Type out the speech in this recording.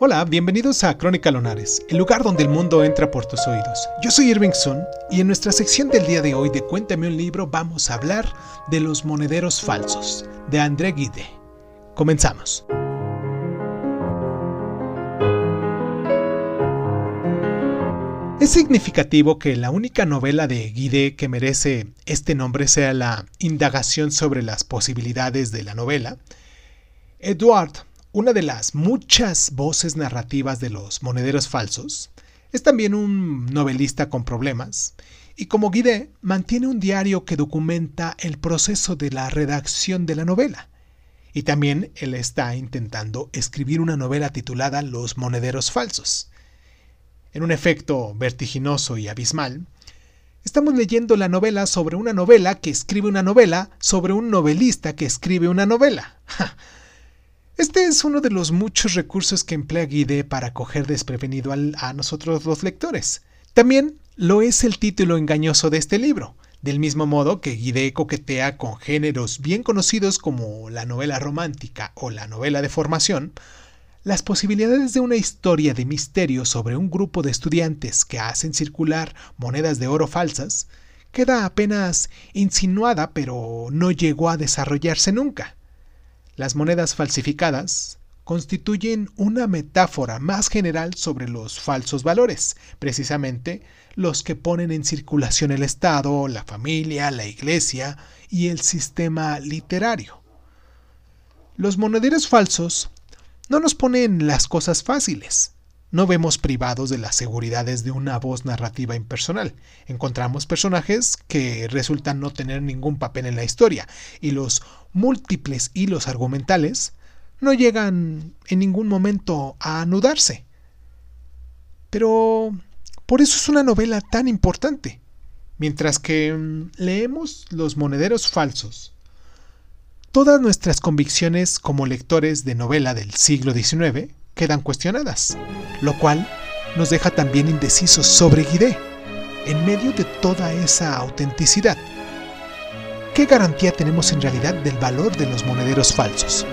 Hola, bienvenidos a Crónica Lonares, el lugar donde el mundo entra por tus oídos. Yo soy Irving Sun y en nuestra sección del día de hoy de Cuéntame un libro vamos a hablar de los monederos falsos, de André Guide. Comenzamos. Es significativo que la única novela de Guide que merece este nombre sea la indagación sobre las posibilidades de la novela. Edward una de las muchas voces narrativas de los monederos falsos, es también un novelista con problemas, y como Guide mantiene un diario que documenta el proceso de la redacción de la novela. Y también él está intentando escribir una novela titulada Los monederos falsos. En un efecto vertiginoso y abismal, estamos leyendo la novela sobre una novela que escribe una novela sobre un novelista que escribe una novela. Este es uno de los muchos recursos que emplea Guide para coger desprevenido a nosotros los lectores. También lo es el título engañoso de este libro, del mismo modo que Guide coquetea con géneros bien conocidos como la novela romántica o la novela de formación, las posibilidades de una historia de misterio sobre un grupo de estudiantes que hacen circular monedas de oro falsas queda apenas insinuada pero no llegó a desarrollarse nunca. Las monedas falsificadas constituyen una metáfora más general sobre los falsos valores, precisamente los que ponen en circulación el Estado, la familia, la Iglesia y el sistema literario. Los monederos falsos no nos ponen las cosas fáciles. No vemos privados de las seguridades de una voz narrativa impersonal. Encontramos personajes que resultan no tener ningún papel en la historia y los múltiples hilos argumentales no llegan en ningún momento a anudarse. Pero por eso es una novela tan importante. Mientras que mm, leemos Los monederos falsos, todas nuestras convicciones como lectores de novela del siglo XIX quedan cuestionadas, lo cual nos deja también indecisos sobre Guidé, en medio de toda esa autenticidad. ¿Qué garantía tenemos en realidad del valor de los monederos falsos?